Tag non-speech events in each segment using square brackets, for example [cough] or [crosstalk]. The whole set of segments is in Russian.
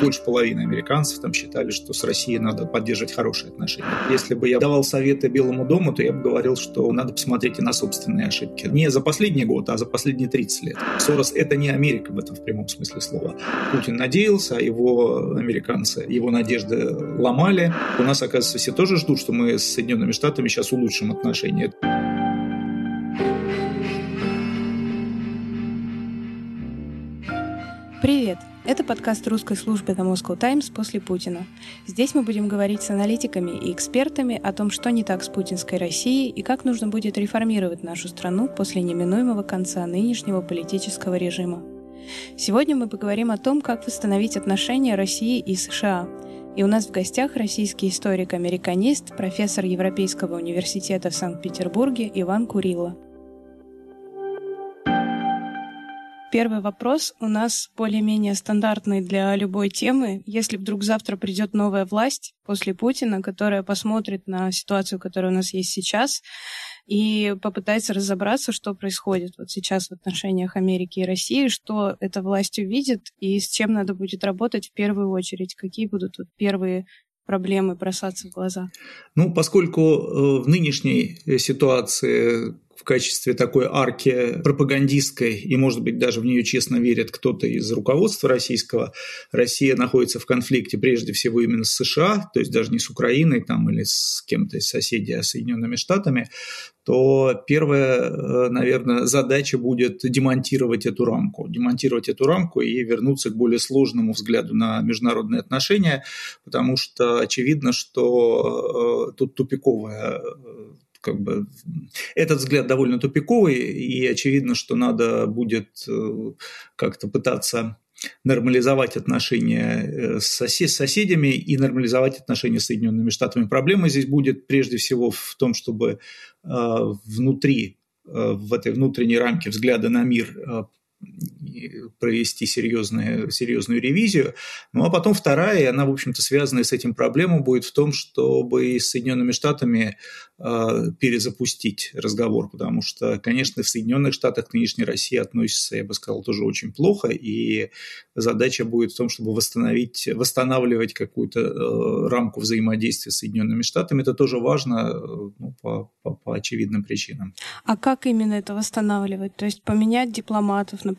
больше половины американцев там считали, что с Россией надо поддерживать хорошие отношения. Если бы я давал советы Белому дому, то я бы говорил, что надо посмотреть и на собственные ошибки. Не за последний год, а за последние 30 лет. Сорос – это не Америка в этом в прямом смысле слова. Путин надеялся, а его американцы, его надежды ломали. У нас, оказывается, все тоже ждут, что мы с Соединенными Штатами сейчас улучшим отношения. Подкаст русской службы The Moscow Times после Путина. Здесь мы будем говорить с аналитиками и экспертами о том, что не так с путинской Россией и как нужно будет реформировать нашу страну после неминуемого конца нынешнего политического режима. Сегодня мы поговорим о том, как восстановить отношения России и США. И у нас в гостях российский историк-американист, профессор Европейского университета в Санкт-Петербурге Иван Курило. Первый вопрос у нас более-менее стандартный для любой темы. Если вдруг завтра придет новая власть после Путина, которая посмотрит на ситуацию, которая у нас есть сейчас, и попытается разобраться, что происходит вот сейчас в отношениях Америки и России, что эта власть увидит и с чем надо будет работать в первую очередь, какие будут вот первые проблемы бросаться в глаза? Ну, поскольку э, в нынешней ситуации в качестве такой арки пропагандистской, и, может быть, даже в нее честно верит кто-то из руководства российского, Россия находится в конфликте прежде всего именно с США, то есть даже не с Украиной там, или с кем-то из соседей, а с Соединенными Штатами, то первая, э, наверное, задача будет демонтировать эту рамку. Демонтировать эту рамку и вернуться к более сложному взгляду на международные отношения, потому что очевидно, что э, тут тупиковая э, как бы этот взгляд довольно тупиковый, и очевидно, что надо будет э, как-то пытаться нормализовать отношения э, с, сосед, с соседями и нормализовать отношения с Соединенными Штатами. Проблема здесь будет прежде всего в том, чтобы э, внутри, в этой внутренней рамке взгляда на мир провести серьезную, серьезную ревизию. Ну а потом вторая, и она, в общем-то, связанная с этим проблемой, будет в том, чтобы с Соединенными Штатами э, перезапустить разговор, потому что, конечно, в Соединенных Штатах к нынешней России относится, я бы сказал, тоже очень плохо, и задача будет в том, чтобы восстановить, восстанавливать какую-то э, рамку взаимодействия с Соединенными Штатами. Это тоже важно э, ну, по, по, по очевидным причинам. А как именно это восстанавливать? То есть поменять дипломатов, например,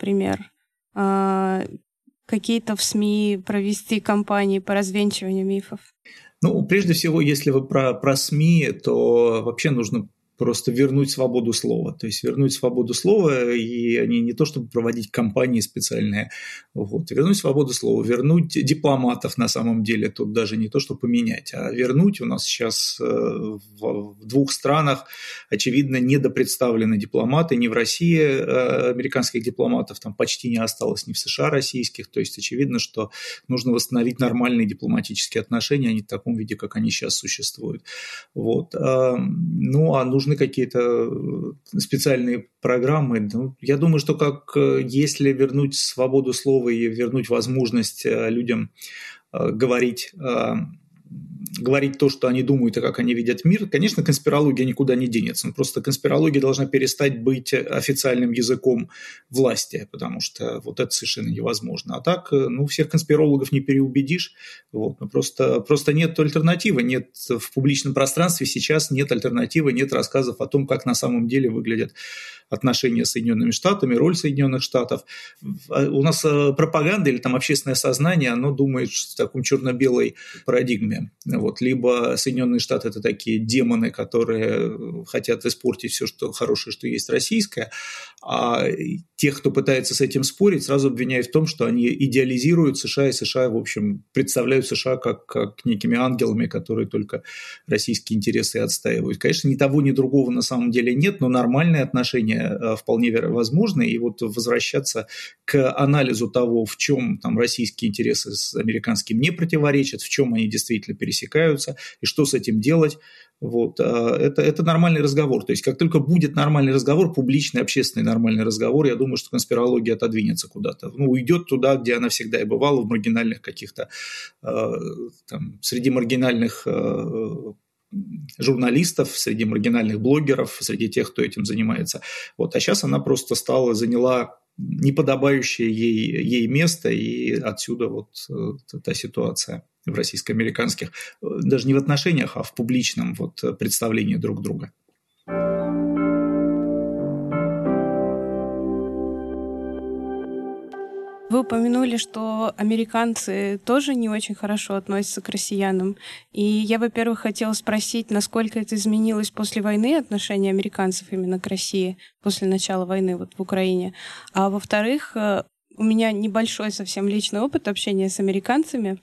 а, какие-то в СМИ провести кампании по развенчиванию мифов? Ну, прежде всего, если вы про, про СМИ, то вообще нужно просто вернуть свободу слова. То есть вернуть свободу слова, и они не то чтобы проводить кампании специальные, вот, вернуть свободу слова, вернуть дипломатов на самом деле, тут даже не то, что поменять, а вернуть. У нас сейчас э, в, двух странах, очевидно, недопредставлены дипломаты, не в России э, американских дипломатов, там почти не осталось ни в США российских, то есть очевидно, что нужно восстановить нормальные дипломатические отношения, а не в таком виде, как они сейчас существуют. Вот. Ну, а нужно нужны какие-то э, специальные программы. Ну, я думаю, что как э, если вернуть свободу слова и вернуть возможность э, людям говорить говорить то, что они думают и как они видят мир, конечно, конспирология никуда не денется. Просто конспирология должна перестать быть официальным языком власти, потому что вот это совершенно невозможно. А так, ну, всех конспирологов не переубедишь. Вот. Ну, просто, просто нет альтернативы. Нет в публичном пространстве сейчас нет альтернативы, нет рассказов о том, как на самом деле выглядят отношения с Соединенными Штатами, роль Соединенных Штатов. У нас э, пропаганда или там общественное сознание, оно думает в таком черно-белой парадигме. Вот. Либо Соединенные Штаты – это такие демоны, которые хотят испортить все что хорошее, что есть российское, а тех, кто пытается с этим спорить, сразу обвиняют в том, что они идеализируют США, и США, в общем, представляют США как, как некими ангелами, которые только российские интересы отстаивают. Конечно, ни того, ни другого на самом деле нет, но нормальные отношения Э, вполне возможны. И вот возвращаться к анализу того, в чем там российские интересы с американским не противоречат, в чем они действительно пересекаются, и что с этим делать, вот, а, это, это нормальный разговор. То есть, как только будет нормальный разговор, публичный, общественный нормальный разговор, я думаю, что конспирология отодвинется куда-то. Ну, уйдет туда, где она всегда и бывала, в маргинальных каких-то, э, там, среди маргинальных э, журналистов, среди маргинальных блогеров, среди тех, кто этим занимается. Вот. А сейчас она просто стала, заняла неподобающее ей, ей место, и отсюда вот э, та ситуация в российско-американских, э, даже не в отношениях, а в публичном вот представлении друг друга. Вы упомянули, что американцы тоже не очень хорошо относятся к россиянам. И я, во-первых, хотела спросить, насколько это изменилось после войны, отношение американцев именно к России, после начала войны вот в Украине. А во-вторых, э, у меня небольшой совсем личный опыт общения с американцами,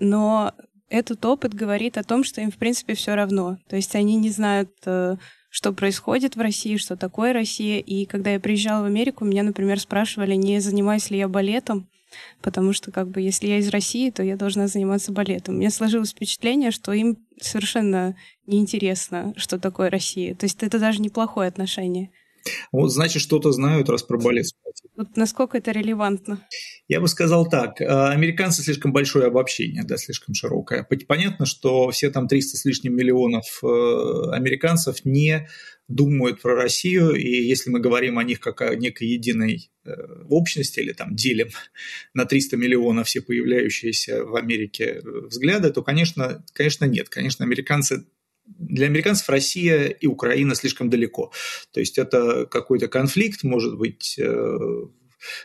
но этот опыт говорит о том, что им, в принципе, все равно. То есть они не знают э, что происходит в России, что такое Россия. И когда я приезжала в Америку, меня, например, спрашивали, не занимаюсь ли я балетом, потому что, как бы, если я из России, то я должна заниматься балетом. Меня сложилось впечатление, что им совершенно неинтересно, что такое Россия. То есть это даже неплохое отношение. Вот, значит, что-то знают, раз про балет спросили. Вот насколько это релевантно? Я бы сказал так. Э, американцы слишком большое обобщение, да, слишком широкое. Понятно, что все там 300 с лишним миллионов э, американцев не думают про Россию, и если мы говорим о них как о некой единой э, общности или там делим [laughs] на 300 миллионов все появляющиеся в Америке взгляды, то, конечно, конечно нет. Конечно, американцы для американцев Россия и Украина слишком далеко. То есть это какой-то конфликт, может быть, э,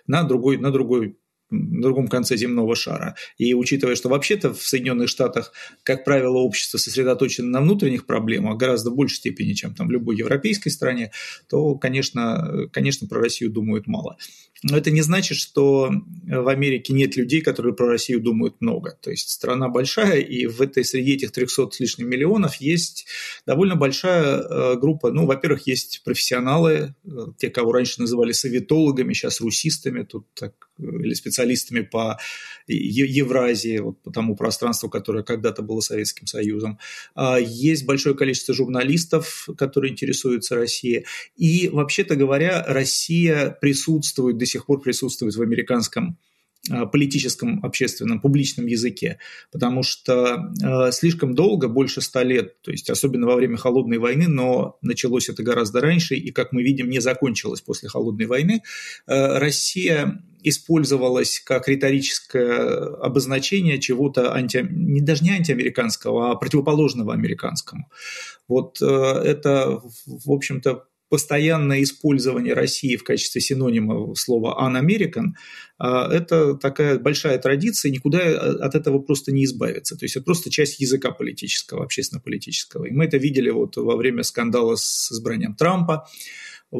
на другой, на другой на другом конце земного шара. И учитывая, что вообще-то в Соединенных Штатах, как правило, общество сосредоточено на внутренних проблемах гораздо большей степени, чем там в любой европейской стране, то, конечно, конечно, про Россию думают мало. Но это не значит, что в Америке нет людей, которые про Россию думают много. То есть страна большая, и в этой среди этих 300 с лишним миллионов есть довольно большая э, группа. Ну, во-первых, есть профессионалы, э, те, кого раньше называли советологами, сейчас русистами, тут так, или специалистами по Евразии, вот по тому пространству, которое когда-то было Советским Союзом. А есть большое количество журналистов, которые интересуются Россией. И, вообще-то говоря, Россия присутствует до сих пор присутствует в американском политическом, общественном, публичном языке, потому что э, слишком долго, больше ста лет, то есть особенно во время Холодной войны, но началось это гораздо раньше, и, как мы видим, не закончилось после Холодной войны, э, Россия использовалась как риторическое обозначение чего-то анти, не, даже не антиамериканского, а противоположного американскому. Вот э, это, в общем-то, постоянное использование России в качестве синонима слова «un-American» а, – это такая большая традиция, никуда от этого просто не избавиться. То есть это просто часть языка политического, общественно-политического. И мы это видели вот во время скандала с избранием Трампа,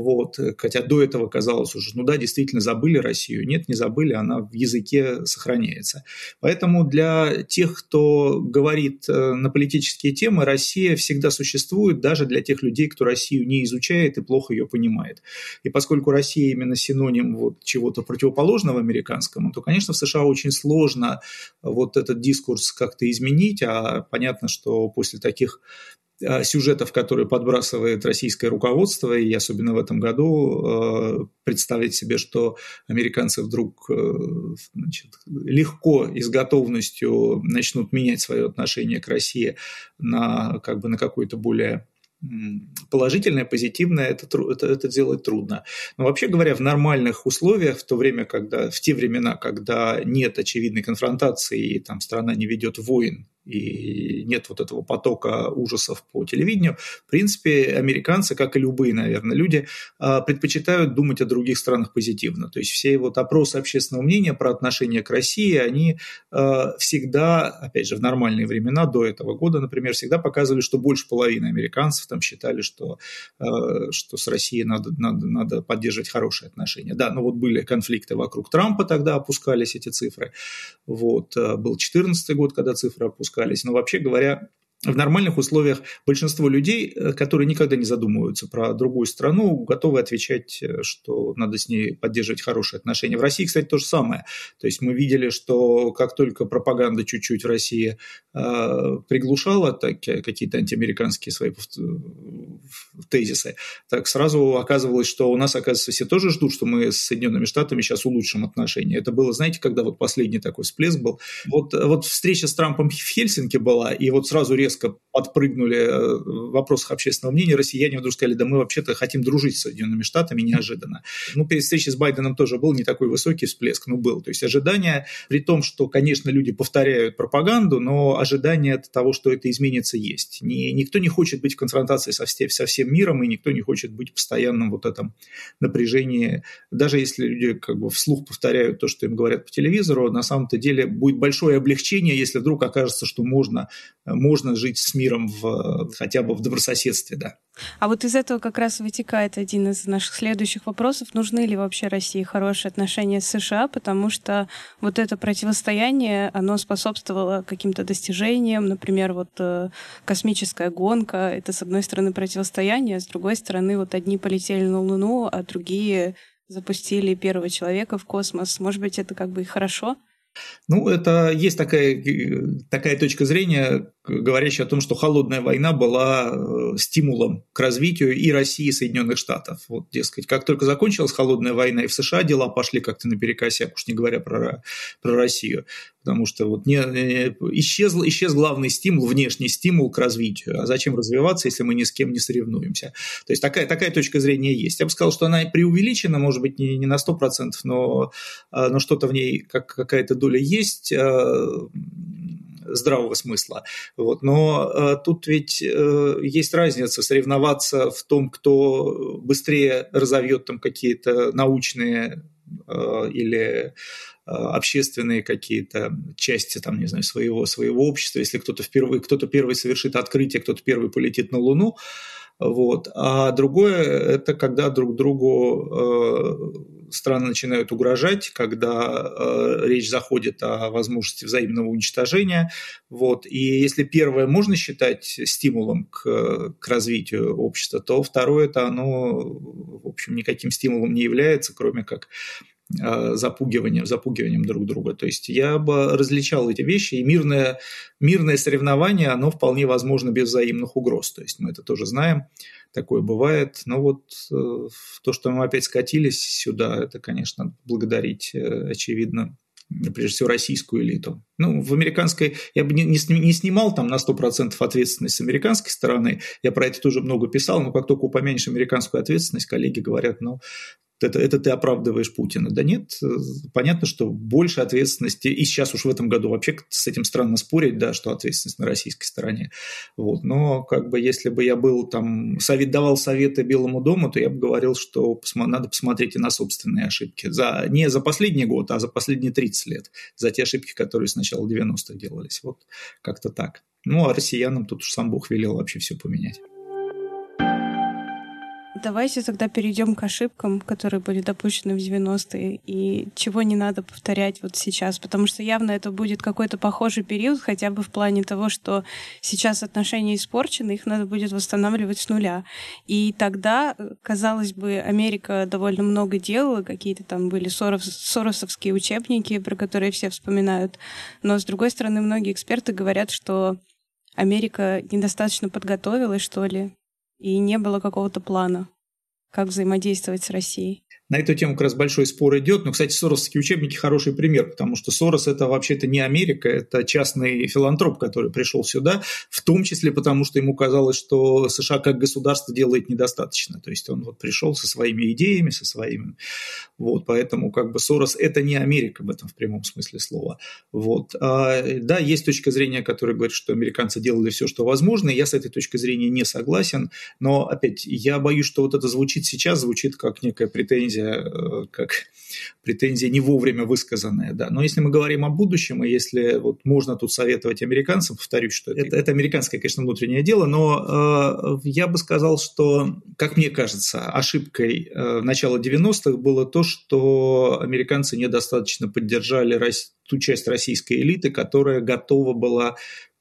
вот. Хотя до этого казалось уже, ну да, действительно забыли Россию. Нет, не забыли, она в языке сохраняется. Поэтому для тех, кто говорит э, на политические темы, Россия всегда существует, даже для тех людей, кто Россию не изучает и плохо ее понимает. И поскольку Россия именно синоним вот чего-то противоположного американскому, то, конечно, в США очень сложно вот этот дискурс как-то изменить, а понятно, что после таких Э, сюжетов, которые подбрасывает российское руководство, и особенно в этом году э, представить себе, что американцы вдруг э, значит, легко и с готовностью начнут менять свое отношение к России на, как бы, на какой-то более положительное, позитивное, это, это, это делать трудно. Но вообще говоря, в нормальных условиях, в то время, когда, в те времена, когда нет очевидной конфронтации, и там страна не ведет войн и нет вот этого потока ужасов по телевидению, в принципе, американцы, как и любые, наверное, люди, а, предпочитают думать о других странах позитивно. То есть все вот опросы общественного мнения про отношение к России, они а, всегда, опять же, в нормальные времена, до этого года, например, всегда показывали, что больше половины американцев там считали, что, а, что с Россией надо, надо, надо поддерживать хорошие отношения. Да, но вот были конфликты вокруг Трампа, тогда опускались эти цифры. Вот, был 2014 год, когда цифры опускались спускались. Но вообще говоря, в нормальных условиях большинство людей, э, которые никогда не задумываются про другую страну, готовы отвечать, э, что надо с ней поддерживать хорошие отношения. В России, кстати, то же самое. То есть мы видели, что как только пропаганда чуть-чуть в России э, приглушала так, какие-то антиамериканские свои тезисы, так сразу оказывалось, что у нас, оказывается, все тоже ждут, что мы с Соединенными Штатами сейчас улучшим отношения. Это было, знаете, когда вот последний такой всплеск был. Вот, вот встреча с Трампом в Хельсинки была, и вот сразу резко резко подпрыгнули э, в вопросах общественного мнения, россияне вдруг сказали, да мы вообще-то хотим дружить с Соединенными Штатами неожиданно. Ну, перед встречей с Байденом тоже был не такой высокий всплеск, но был. То есть ожидания, при том, что, конечно, люди повторяют пропаганду, но ожидания от того, что это изменится, есть. Ни, никто не хочет быть в конфронтации со, всем, со всем миром, и никто не хочет быть в постоянном вот этом напряжении. Даже если люди как бы вслух повторяют то, что им говорят по телевизору, на самом-то деле будет большое облегчение, если вдруг окажется, что можно, можно жить с миром в, хотя бы в добрососедстве, да. А вот из этого как раз вытекает один из наших следующих вопросов. Нужны ли вообще России хорошие отношения с США? Потому что вот это противостояние, оно способствовало каким-то достижениям. Например, вот э, космическая гонка — это, с одной стороны, противостояние, а с другой стороны, вот одни полетели на Луну, а другие запустили первого человека в космос. Может быть, это как бы и хорошо? Ну, это есть такая, такая точка зрения, говорящая о том, что холодная война была э, стимулом к развитию и России, и Соединенных Штатов. Вот, дескать, как только закончилась холодная война, и в США дела пошли как-то наперекосяк, уж не говоря про, про Россию, потому что вот не, исчез, исчез главный стимул, внешний стимул к развитию. А зачем развиваться, если мы ни с кем не соревнуемся? То есть такая, такая точка зрения есть. Я бы сказал, что она преувеличена, может быть, не, не на 100%, но, а, но что-то в ней, как, какая-то доля есть а, здравого смысла. Вот. Но э, тут ведь э, есть разница соревноваться в том, кто быстрее разовьет там какие-то научные э, или общественные какие-то части, там, не знаю, своего, своего общества, если кто-то впервые, кто-то первый совершит открытие, кто-то первый полетит на Луну, вот. А другое – это когда друг другу страны начинают угрожать, когда э, речь заходит о возможности взаимного уничтожения. Вот. И если первое можно считать стимулом к, к развитию общества, то второе – это оно, в общем, никаким стимулом не является, кроме как запугиванием, запугиванием друг друга. То есть я бы различал эти вещи, и мирное, мирное соревнование, оно вполне возможно без взаимных угроз. То есть мы это тоже знаем, такое бывает. Но вот э, то, что мы опять скатились сюда, это, конечно, благодарить, э, очевидно, прежде всего, российскую элиту. Ну, в американской... Я бы не, не снимал там на 100% ответственность с американской стороны. Я про это тоже много писал, но как только упомянешь американскую ответственность, коллеги говорят, ну, это, это ты оправдываешь Путина. Да нет, понятно, что больше ответственности, и сейчас уж в этом году вообще с этим странно спорить, да, что ответственность на российской стороне. Вот. Но как бы если бы я был там, совет, давал советы Белому дому, то я бы говорил, что надо посмотреть и на собственные ошибки. За, не за последний год, а за последние 30 лет. За те ошибки, которые с начала 90-х делались. Вот как-то так. Ну, а россиянам тут уж сам Бог велел вообще все поменять. Давайте тогда перейдем к ошибкам, которые были допущены в 90-е, и чего не надо повторять вот сейчас, потому что явно это будет какой-то похожий период, хотя бы в плане того, что сейчас отношения испорчены, их надо будет восстанавливать с нуля. И тогда, казалось бы, Америка довольно много делала, какие-то там были сорос, соросовские учебники, про которые все вспоминают, но, с другой стороны, многие эксперты говорят, что Америка недостаточно подготовилась, что ли, и не было какого-то плана, как взаимодействовать с Россией. На эту тему как раз большой спор идет. Но, кстати, соросовские учебники хороший пример, потому что Сорос – это вообще-то не Америка, это частный филантроп, который пришел сюда, в том числе потому, что ему казалось, что США как государство делает недостаточно. То есть он вот пришел со своими идеями, со своими… Вот, поэтому как бы Сорос – это не Америка в этом в прямом смысле слова. Вот. А, да, есть точка зрения, которая говорит, что американцы делали все, что возможно, я с этой точки зрения не согласен. Но, опять, я боюсь, что вот это звучит сейчас, звучит как некая претензия претензия, э, как [laughs] претензия не вовремя высказанная, да. Но если мы говорим о будущем, и если вот можно тут советовать американцам, повторюсь, что это, это американское, конечно, внутреннее дело, но э, я бы сказал, что, как мне кажется, ошибкой э, начала 90-х было то, что американцы недостаточно поддержали ту часть российской элиты, которая готова была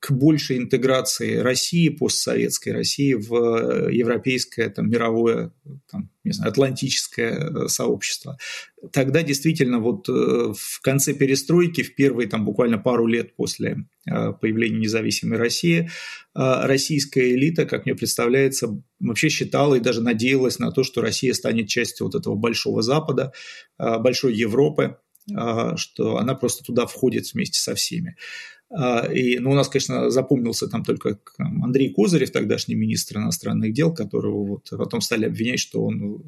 к большей интеграции России, постсоветской России в э, европейское, там, мировое, там, не знаю, атлантическое э, сообщество. Тогда действительно вот э, в конце перестройки, в первые там буквально пару лет после появления независимой России, российская элита, как мне представляется, вообще считала и даже надеялась на то, что Россия станет частью вот этого большого Запада, большой Европы, что она просто туда входит вместе со всеми. И, ну, у нас, конечно, запомнился там только Андрей Козырев, тогдашний министр иностранных дел, которого вот потом стали обвинять, что он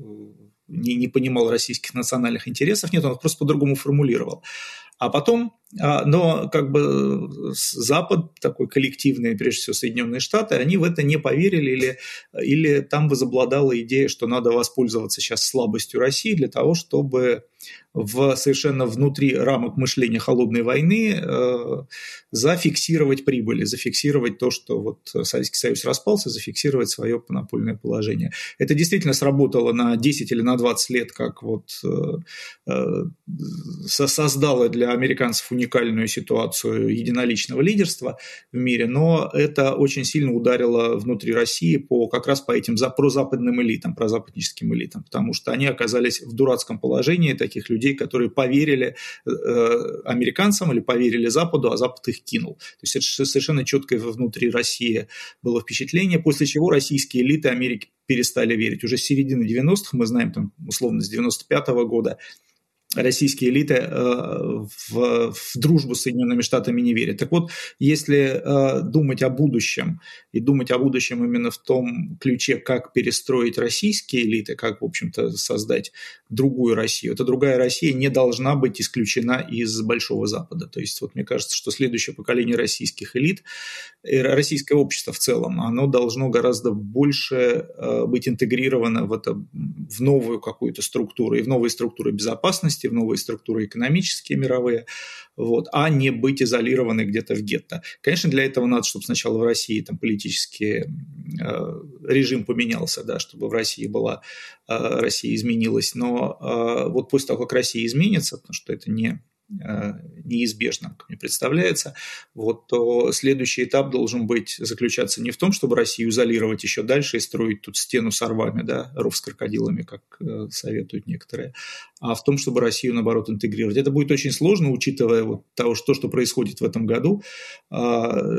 не, не понимал российских национальных интересов. Нет, он просто по-другому формулировал. А потом, а, но как бы Запад, такой коллективный, прежде всего Соединенные Штаты, они в это не поверили или, или там возобладала идея, что надо воспользоваться сейчас слабостью России для того, чтобы в совершенно внутри рамок мышления холодной войны э, зафиксировать прибыли, зафиксировать то, что вот Советский Союз распался, зафиксировать свое монопольное положение. Это действительно сработало на 10 или на 20 лет, как вот э, э, создало для американцев уникальную ситуацию единоличного лидерства в мире, но это очень сильно ударило внутри России по, как раз по этим за, прозападным элитам, прозападническим элитам, потому что они оказались в дурацком положении таких людей, которые поверили э, американцам или поверили Западу, а Запад их кинул. То есть это совершенно четкое внутри России было впечатление, после чего российские элиты Америки перестали верить. Уже с середины 90-х, мы знаем, там, условно, с 95 -го года, российские элиты э, в, в дружбу с Соединенными Штатами не верят. Так вот, если э, думать о будущем, и думать о будущем именно в том ключе, как перестроить российские элиты, как, в общем-то, создать другую Россию, эта другая Россия не должна быть исключена из Большого Запада. То есть, вот мне кажется, что следующее поколение российских элит, российское общество в целом, оно должно гораздо больше э, быть интегрировано в, это, в новую какую-то структуру, и в новые структуры безопасности, в новые структуры экономические мировые, вот, а не быть изолированной где-то в гетто. Конечно, для этого надо, чтобы сначала в России там политический э, режим поменялся, да, чтобы в России была, э, Россия изменилась, но э, вот после того, как Россия изменится, потому что это не неизбежным, как мне представляется, вот, то следующий этап должен быть заключаться не в том, чтобы Россию изолировать еще дальше и строить тут стену с орвами, да, ров с крокодилами, как э, советуют некоторые, а в том, чтобы Россию, наоборот, интегрировать. Это будет очень сложно, учитывая вот того, что, что происходит в этом году, э,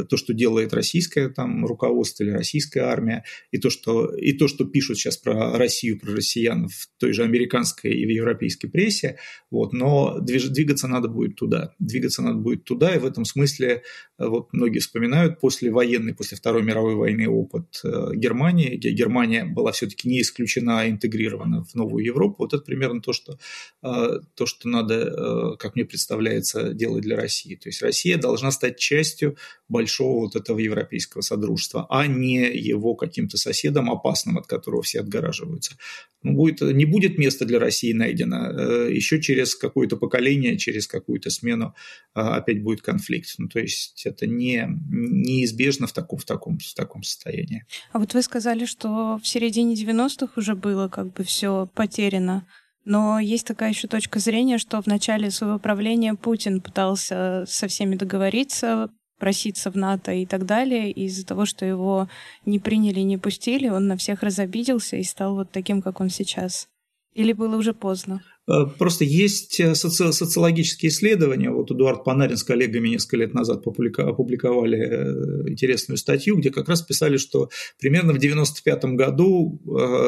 то, что делает российское там, руководство или российская армия, и то, что, и то, что пишут сейчас про Россию, про россиян в той же американской и в европейской прессе, вот, но двигаться надо будет туда. Двигаться надо будет туда, и в этом смысле э, вот многие вспоминают после военной, после Второй мировой войны опыт э, Германии, где Германия была все-таки не исключена, а интегрирована в новую Европу. Вот это примерно то, что, э, то, что надо, как мне представляется, делать для России. То есть Россия должна стать частью большого вот этого европейского содружества, а не его каким-то соседом опасным, от которого все отгораживаются. Ну, будет, не будет места для России найдено. Еще через какое-то поколение, через через какую-то смену а, опять будет конфликт. Ну, то есть это не, неизбежно в таком, в, таком, в таком состоянии. А вот вы сказали, что в середине 90-х уже было как бы все потеряно. Но есть такая еще точка зрения, что в начале своего правления Путин пытался со всеми договориться, проситься в НАТО и так далее. И из-за того, что его не приняли не пустили, он на всех разобиделся и стал вот таким, как он сейчас. Или было уже поздно? Э, просто есть э, соци социологические исследования. Вот Эдуард Панарин с коллегами несколько лет назад опубликовали э, интересную статью, где как раз писали, что примерно в 1995 году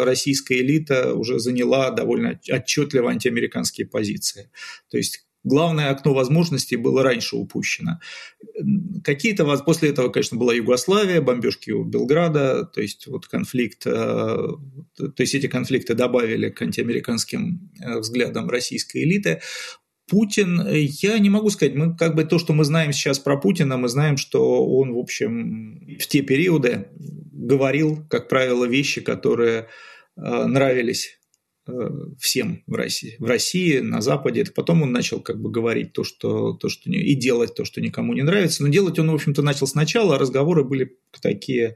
российская элита уже заняла довольно отчетливо антиамериканские позиции. То есть главное окно возможностей было раньше упущено. Какие-то после этого, конечно, была Югославия, бомбежки у Белграда, то есть вот конфликт, э, то есть эти конфликты добавили к антиамериканским э, взглядам российской элиты. Путин, я не могу сказать, мы как бы то, что мы знаем сейчас про Путина, мы знаем, что он, в общем, в те периоды говорил, как правило, вещи, которые э, нравились всем в России, в России, на Западе. Это потом он начал как бы говорить то, что, то, что не, и делать то, что никому не нравится. Но делать он, в общем-то, начал сначала, а разговоры были такие,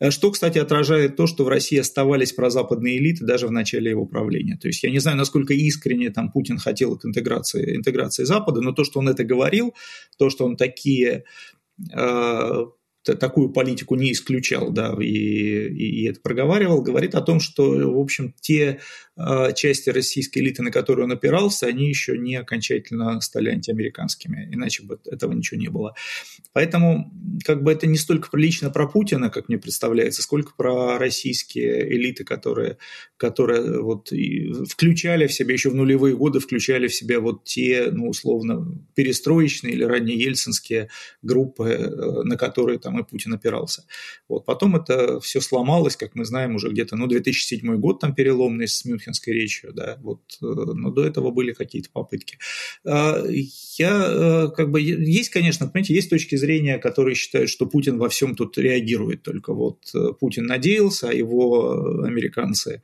э, что, кстати, отражает то, что в России оставались прозападные элиты даже в начале его правления. То есть я не знаю, насколько искренне там Путин хотел к интеграции, интеграции Запада, но то, что он это говорил, то, что он такие э, такую политику не исключал, да, и, и, это проговаривал, говорит о том, что, в общем, те э, части российской элиты, на которые он опирался, они еще не окончательно стали антиамериканскими, иначе бы этого ничего не было. Поэтому, как бы это не столько лично про Путина, как мне представляется, сколько про российские элиты, которые, которые вот включали в себя еще в нулевые годы, включали в себя вот те, ну, условно, перестроечные или ранние ельцинские группы, э, на которые там и Путин опирался. Вот. Потом это все сломалось, как мы знаем, уже где-то, ну, 2007 год там переломный с Мюнхенской речью, да, вот, э, но до этого были какие-то попытки. А, я, э, как бы, есть, конечно, понимаете, есть точки зрения, которые считают, что Путин во всем тут реагирует, только вот Путин надеялся, а его американцы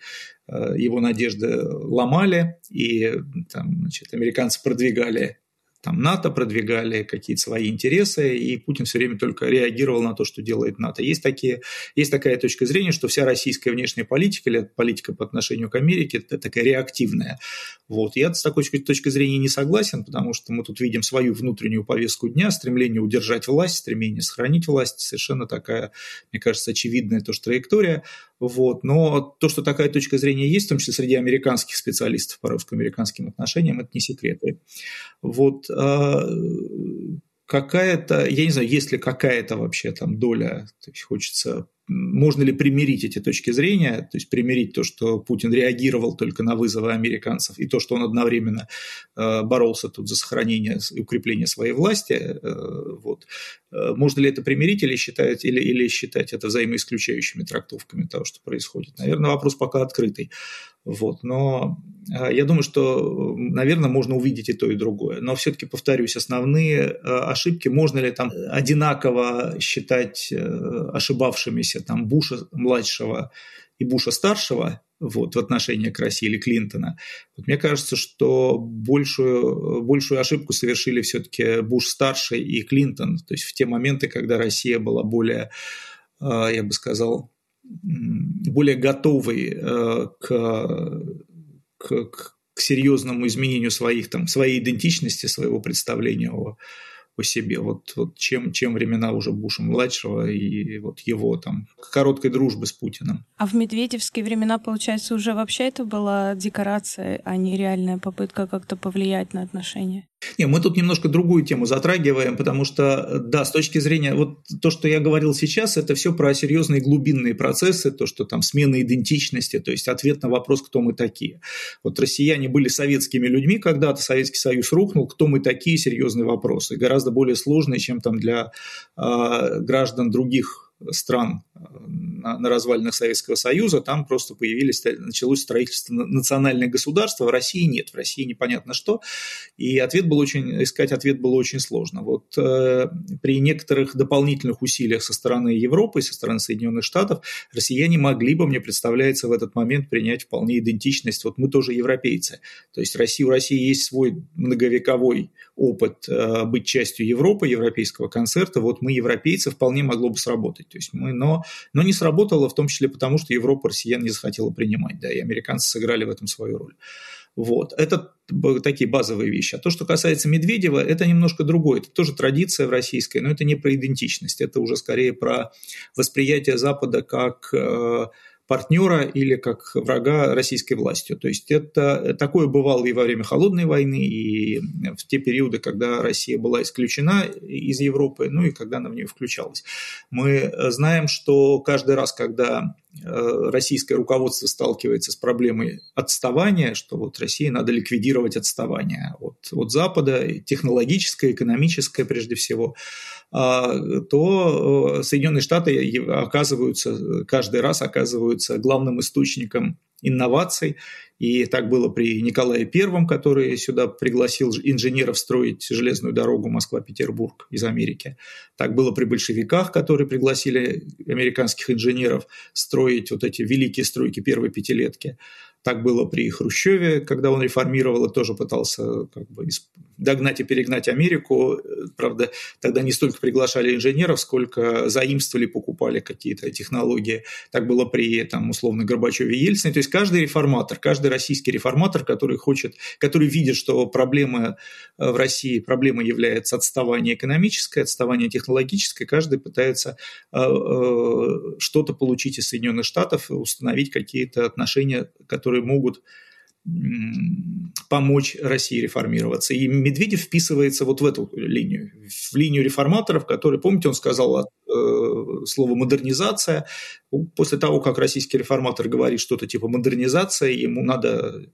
его надежды ломали, и там, значит, американцы продвигали там НАТО продвигали какие-то свои интересы, и Путин все время только реагировал на то, что делает НАТО. Есть, такие, есть такая точка зрения, что вся российская внешняя политика или политика по отношению к Америке – это такая реактивная. Вот. Я с такой точки зрения не согласен, потому что мы тут видим свою внутреннюю повестку дня, стремление удержать власть, стремление сохранить власть, совершенно такая, мне кажется, очевидная тоже траектория. Вот. Но то, что такая точка зрения есть, в том числе среди американских специалистов по русско-американским отношениям, это не секреты. Вот какая-то, я не знаю, есть ли какая-то вообще там доля, то есть хочется можно ли примирить эти точки зрения, то есть примирить то, что Путин реагировал только на вызовы американцев, и то, что он одновременно э, боролся тут за сохранение и укрепление своей власти. Э, вот. Э, можно ли это примирить или считать, или, или считать это взаимоисключающими трактовками того, что происходит? Наверное, вопрос пока открытый. Вот. Но э, я думаю, что, наверное, можно увидеть и то, и другое. Но все-таки, повторюсь, основные э, ошибки, можно ли там одинаково считать ошибавшимися отличие там Буша младшего и Буша старшего вот, в отношении к России или Клинтона. Вот мне кажется, что большую, большую ошибку совершили все-таки Буш старший и Клинтон. То есть в те моменты, когда Россия была более, э, я бы сказал, более готовой э, к, к, к серьезному изменению своих, там, своей идентичности, своего представления о по себе. Вот, вот чем, чем времена уже Буша-младшего и вот его там короткой дружбы с Путиным. А в Медведевские времена, получается, уже вообще это была декорация, а не реальная попытка как-то повлиять на отношения? Не, мы тут немножко другую тему затрагиваем, потому что, да, с точки зрения, вот то, что я говорил сейчас, это все про серьезные глубинные процессы, то, что там смена идентичности, то есть ответ на вопрос, кто мы такие. Вот россияне были советскими людьми когда-то, Советский Союз рухнул, кто мы такие, серьезные вопросы, гораздо более сложные, чем там для э, граждан других стран на, на развалинах Советского Союза, там просто появились, началось строительство национальных государств, в России нет, в России непонятно что, и ответ был очень, искать ответ было очень сложно. Вот э, при некоторых дополнительных усилиях со стороны Европы, со стороны Соединенных Штатов, россияне могли бы, мне представляется, в этот момент принять вполне идентичность, вот мы тоже европейцы, то есть Россия, у России есть свой многовековой опыт э, быть частью Европы, европейского концерта, вот мы, европейцы, вполне могло бы сработать. То есть мы, но, но не сработало в том числе потому, что Европа россиян не захотела принимать, да, и американцы сыграли в этом свою роль. Вот. Это такие базовые вещи. А то, что касается Медведева, это немножко другое. Это тоже традиция в российской, но это не про идентичность. Это уже скорее про восприятие Запада как э, партнера или как врага российской властью. То есть это такое бывало и во время Холодной войны, и в те периоды, когда Россия была исключена из Европы, ну и когда она в нее включалась. Мы знаем, что каждый раз, когда Э, российское руководство сталкивается с проблемой отставания, что вот России надо ликвидировать отставание от, от Запада, технологическое, экономическое прежде всего, а, то э, Соединенные Штаты оказываются, каждый раз оказываются главным источником инноваций. И так было при Николае Первом, который сюда пригласил инженеров строить железную дорогу Москва-Петербург из Америки. Так было при большевиках, которые пригласили американских инженеров строить вот эти великие стройки первой пятилетки. Так было при Хрущеве, когда он реформировал и тоже пытался как бы догнать и перегнать Америку. Правда, тогда не столько приглашали инженеров, сколько заимствовали, покупали какие-то технологии. Так было при, там, условно, Горбачеве и Ельцине. То есть каждый реформатор, каждый российский реформатор, который хочет, который видит, что проблема э, в России, проблема является отставание экономическое, отставание технологическое, каждый пытается э, э, что-то получить из Соединенных Штатов, установить какие-то отношения, которые могут помочь России реформироваться. И Медведев вписывается вот в эту линию, в линию реформаторов, которые, помните, он сказал э, слово «модернизация». После того, как российский реформатор говорит что-то типа «модернизация», ему надо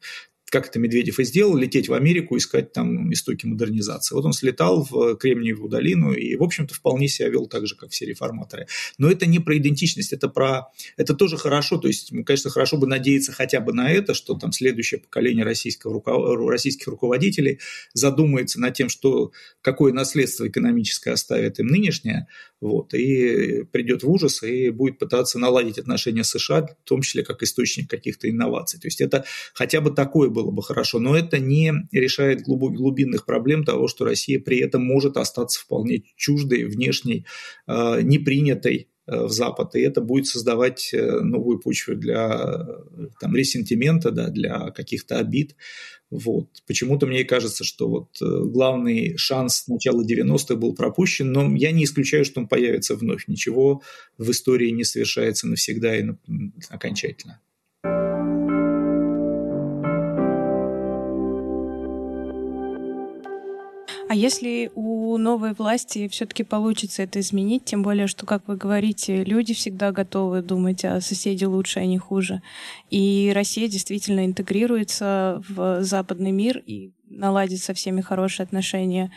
как это Медведев и сделал, лететь в Америку, искать там истоки модернизации. Вот он слетал в Кремниевую долину и, в общем-то, вполне себя вел так же, как все реформаторы. Но это не про идентичность, это про... Это тоже хорошо, то есть, конечно, хорошо бы надеяться хотя бы на это, что там следующее поколение российского, руков... российских руководителей задумается над тем, что, какое наследство экономическое оставит им нынешнее, вот, и придет в ужас и будет пытаться наладить отношения с США, в том числе как источник каких-то инноваций. То есть это хотя бы такое было бы хорошо, но это не решает глубинных проблем того, что Россия при этом может остаться вполне чуждой, внешней, э, непринятой в Запад, и это будет создавать э, новую почву для там, ресентимента, да, для каких-то обид. Вот. Почему-то мне кажется, что вот э, главный шанс начала 90-х был пропущен, но я не исключаю, что он появится вновь. Ничего в истории не совершается навсегда и окончательно. А если у новой власти все-таки получится это изменить, тем более, что, как вы говорите, люди всегда готовы думать о соседе лучше, а не хуже. И Россия действительно интегрируется в западный мир и наладит со всеми хорошие отношения.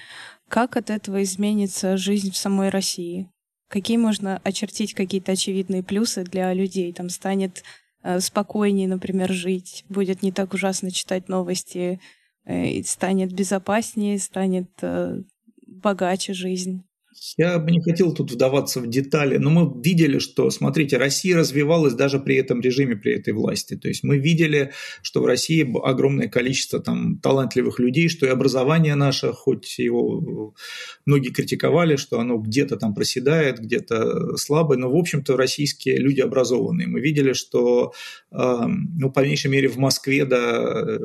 Как от этого изменится жизнь в самой России? Какие можно очертить какие-то очевидные плюсы для людей? Там станет э, спокойнее, например, жить, будет не так ужасно читать новости, Э, станет безопаснее, станет э, богаче жизнь. Я бы не хотел тут вдаваться в детали, но мы видели, что, смотрите, Россия развивалась даже при этом режиме, при этой власти. То есть мы видели, что в России огромное количество там талантливых людей, что и образование наше, хоть его многие критиковали, что оно где-то там проседает, где-то слабое, но, в общем-то, российские люди образованные. Мы видели, что, ну, по меньшей мере, в Москве, да,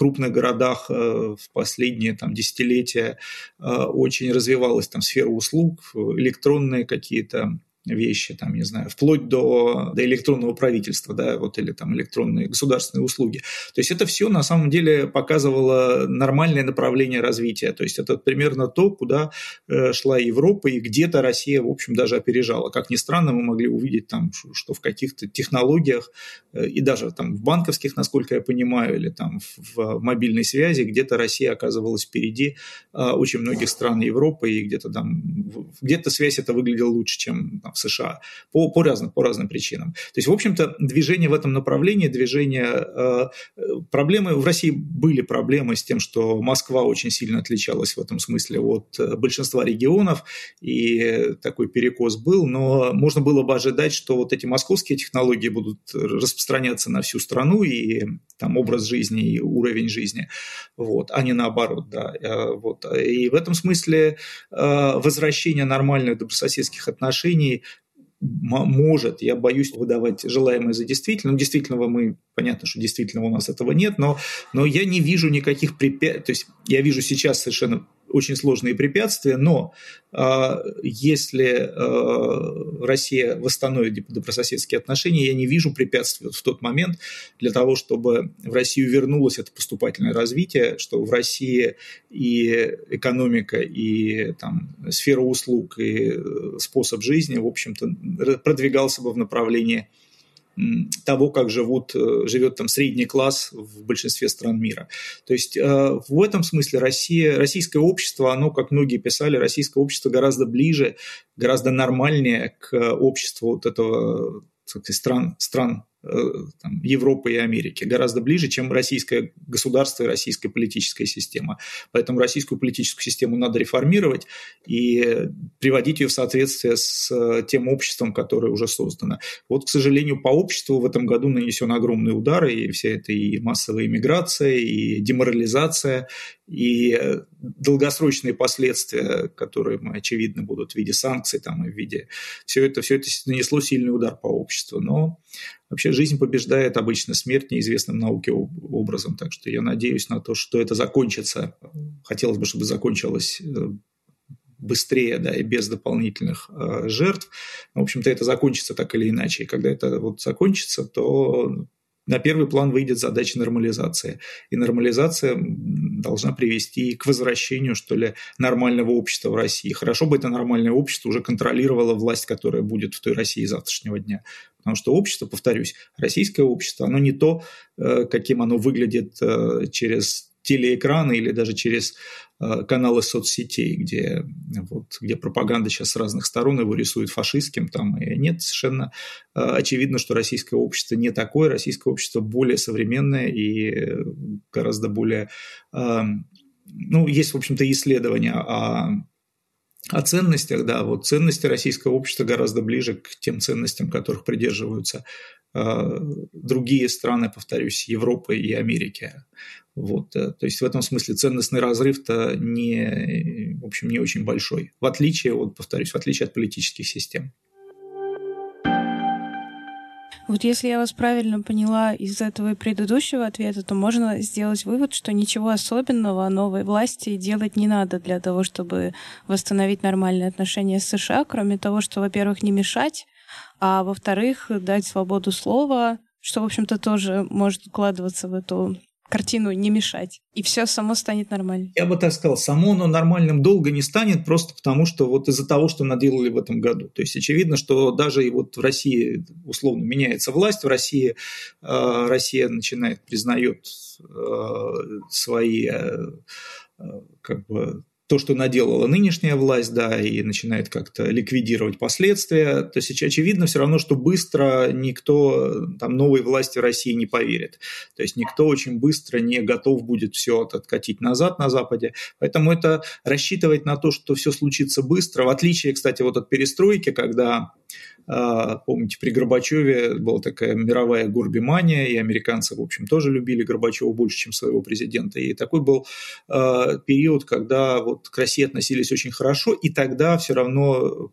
крупных городах э, в последние там, десятилетия э, очень развивалась там сфера услуг, электронные какие-то вещи, там, не знаю, вплоть до, до электронного правительства, да, вот, или там электронные государственные услуги. То есть это все на самом деле показывало нормальное направление развития. То есть это примерно то, куда э, шла Европа, и где-то Россия, в общем, даже опережала. Как ни странно, мы могли увидеть там, что в каких-то технологиях, э, и даже там в банковских, насколько я понимаю, или там в, в мобильной связи, где-то Россия оказывалась впереди э, очень многих стран Европы, и где-то там, где-то связь это выглядела лучше, чем в США по, по, разным, по разным причинам. То есть, в общем-то, движение в этом направлении, движение... Э, проблемы в России были проблемы с тем, что Москва очень сильно отличалась в этом смысле от э, большинства регионов, и такой перекос был, но можно было бы ожидать, что вот эти московские технологии будут распространяться на всю страну, и там образ жизни, и уровень жизни, вот, а не наоборот, да. Э, вот. И в этом смысле возвращение нормальных добрососедских отношений может, я боюсь выдавать желаемое за действительное. Ну, действительного мы, понятно, что действительного у нас этого нет, но, но я не вижу никаких препятствий. То есть я вижу сейчас совершенно очень сложные препятствия, но э, если э, Россия восстановит добрососедские отношения, я не вижу препятствий в тот момент для того, чтобы в Россию вернулось это поступательное развитие, что в России и экономика, и там, сфера услуг, и э, способ жизни, в общем-то, продвигался бы в направлении того, как живут, э, живет там средний класс в большинстве стран мира. То есть э, в этом смысле Россия, российское общество, оно, как многие писали, российское общество гораздо ближе, гораздо нормальнее к обществу вот этого стран, стран там, Европы и Америки, гораздо ближе, чем российское государство и российская политическая система. Поэтому российскую политическую систему надо реформировать и приводить ее в соответствие с тем обществом, которое уже создано. Вот, к сожалению, по обществу в этом году нанесен огромный удар, и вся эта и массовая иммиграция, и деморализация, и долгосрочные последствия, которые, очевидно, будут в виде санкций там, и в виде... Все это, все это нанесло сильный удар по обществу. Но вообще жизнь побеждает обычно смерть неизвестным науке образом. Так что я надеюсь на то, что это закончится. Хотелось бы, чтобы закончилось э, быстрее, да, и без дополнительных э, жертв. В общем-то, это закончится так или иначе. И когда это вот закончится, то на первый план выйдет задача нормализации. И нормализация должна привести к возвращению, что ли, нормального общества в России. Хорошо бы это нормальное общество уже контролировало власть, которая будет в той России завтрашнего дня. Потому что общество, повторюсь, российское общество, оно не то, э, каким оно выглядит э, через телеэкраны или даже через каналы соцсетей, где, вот, где пропаганда сейчас с разных сторон его рисует фашистским. Там, и нет, совершенно э, очевидно, что российское общество не такое. Российское общество более современное и гораздо более... Э, ну, есть, в общем-то, исследования о о ценностях, да, вот ценности российского общества гораздо ближе к тем ценностям, которых придерживаются э, другие страны, повторюсь, Европы и Америки. Вот, э, то есть в этом смысле ценностный разрыв-то не, в общем, не очень большой, в отличие, вот, повторюсь, в отличие от политических систем. Вот если я вас правильно поняла из этого предыдущего ответа, то можно сделать вывод, что ничего особенного новой власти делать не надо для того, чтобы восстановить нормальные отношения с США, кроме того, что, во-первых, не мешать, а во-вторых, дать свободу слова, что, в общем-то, тоже может укладываться в эту картину не мешать, и все само станет нормально. Я бы так сказал, само оно нормальным долго не станет, просто потому что вот из-за того, что наделали в этом году. То есть очевидно, что даже и вот в России условно меняется власть, в России э, Россия начинает признает э, свои э, э как бы то, что наделала нынешняя власть, да, и начинает как-то ликвидировать последствия, то есть очевидно все равно, что быстро никто там новой власти России не поверит. То есть никто очень быстро не готов будет все откатить назад на Западе. Поэтому это рассчитывать на то, что все случится быстро, в отличие, кстати, вот от перестройки, когда помните, при Горбачеве была такая мировая гурбимания, и американцы, в общем, тоже любили Горбачева больше, чем своего президента. И такой был а, период, когда вот к России относились очень хорошо, и тогда все равно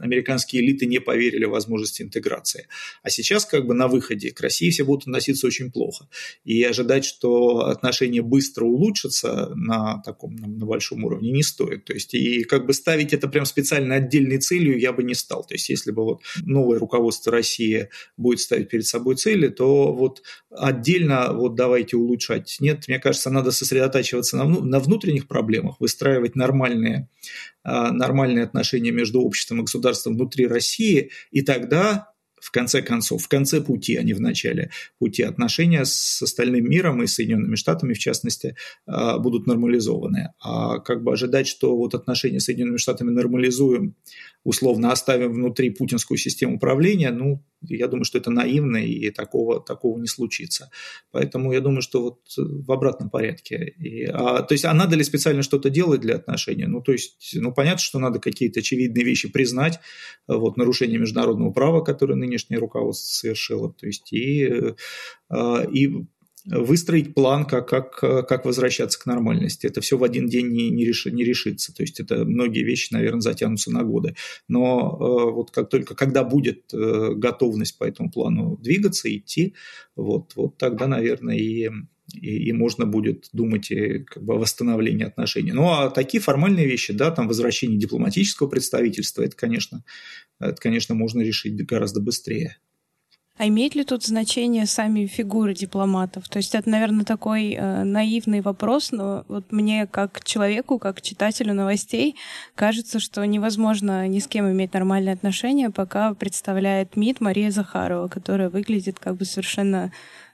американские элиты не поверили в возможности интеграции. А сейчас как бы на выходе к России все будут относиться очень плохо. И ожидать, что отношения быстро улучшатся на таком на большом уровне не стоит. То есть и как бы ставить это прям специально отдельной целью я бы не стал. То есть если бы вот новое руководство России будет ставить перед собой цели, то вот отдельно вот давайте улучшать. Нет, мне кажется, надо сосредотачиваться на, на внутренних проблемах, выстраивать нормальные а, нормальные отношения между обществом и государством внутри России, и тогда в конце концов, в конце пути, а не в начале пути, отношения с остальным миром и Соединенными Штатами, в частности, а, будут нормализованы. А как бы ожидать, что вот отношения с Соединенными Штатами нормализуем, условно оставим внутри путинскую систему управления, ну, я думаю, что это наивно и такого, такого не случится. Поэтому я думаю, что вот в обратном порядке. И, а, то есть, а надо ли специально что-то делать для отношений? Ну, то есть, ну, понятно, что надо какие-то очевидные вещи признать, вот, нарушение международного права, которое нынешнее руководство совершило, то есть, и, а, и выстроить план, как, как, как возвращаться к нормальности. Это все в один день не, не, реши, не решится. То есть это многие вещи, наверное, затянутся на годы. Но э, вот как только, когда будет э, готовность по этому плану двигаться, идти, вот, вот тогда, наверное, и и, и можно будет думать и, как бы, о восстановлении отношений. Ну, а такие формальные вещи, да, там возвращение дипломатического представительства, это, конечно, это, конечно, можно решить гораздо быстрее. А имеет ли тут значение сами фигуры дипломатов? То есть это, наверное, такой э, наивный вопрос, но вот мне как человеку, как читателю новостей, кажется, что невозможно ни с кем иметь нормальные отношения, пока представляет МИД Мария Захарова, которая выглядит как бы совершенно